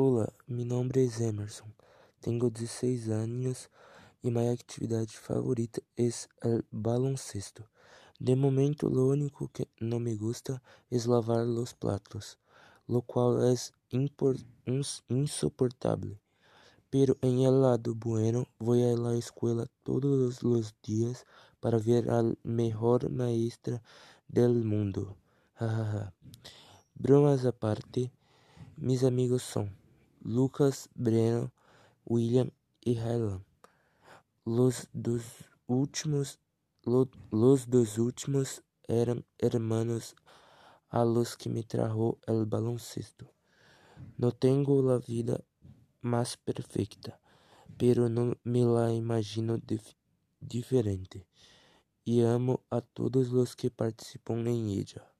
Olá, meu nome é Emerson, tenho 16 anos e minha atividade favorita é o baloncesto. De momento, o único que não me gusta é lavar os pratos, lo qual é insoportável. Pero en el lado bueno, voy a la escuela todos los días para ver al mejor maestra del mundo. Bromas aparte, mis amigos son Lucas, Breno, William y Highland. Los dos últimos, lo, los dos últimos eran hermanos a los que me trajo el baloncesto. No tengo la vida más perfecta, pero no me la imagino dif diferente. Y amo a todos los que participan en ella.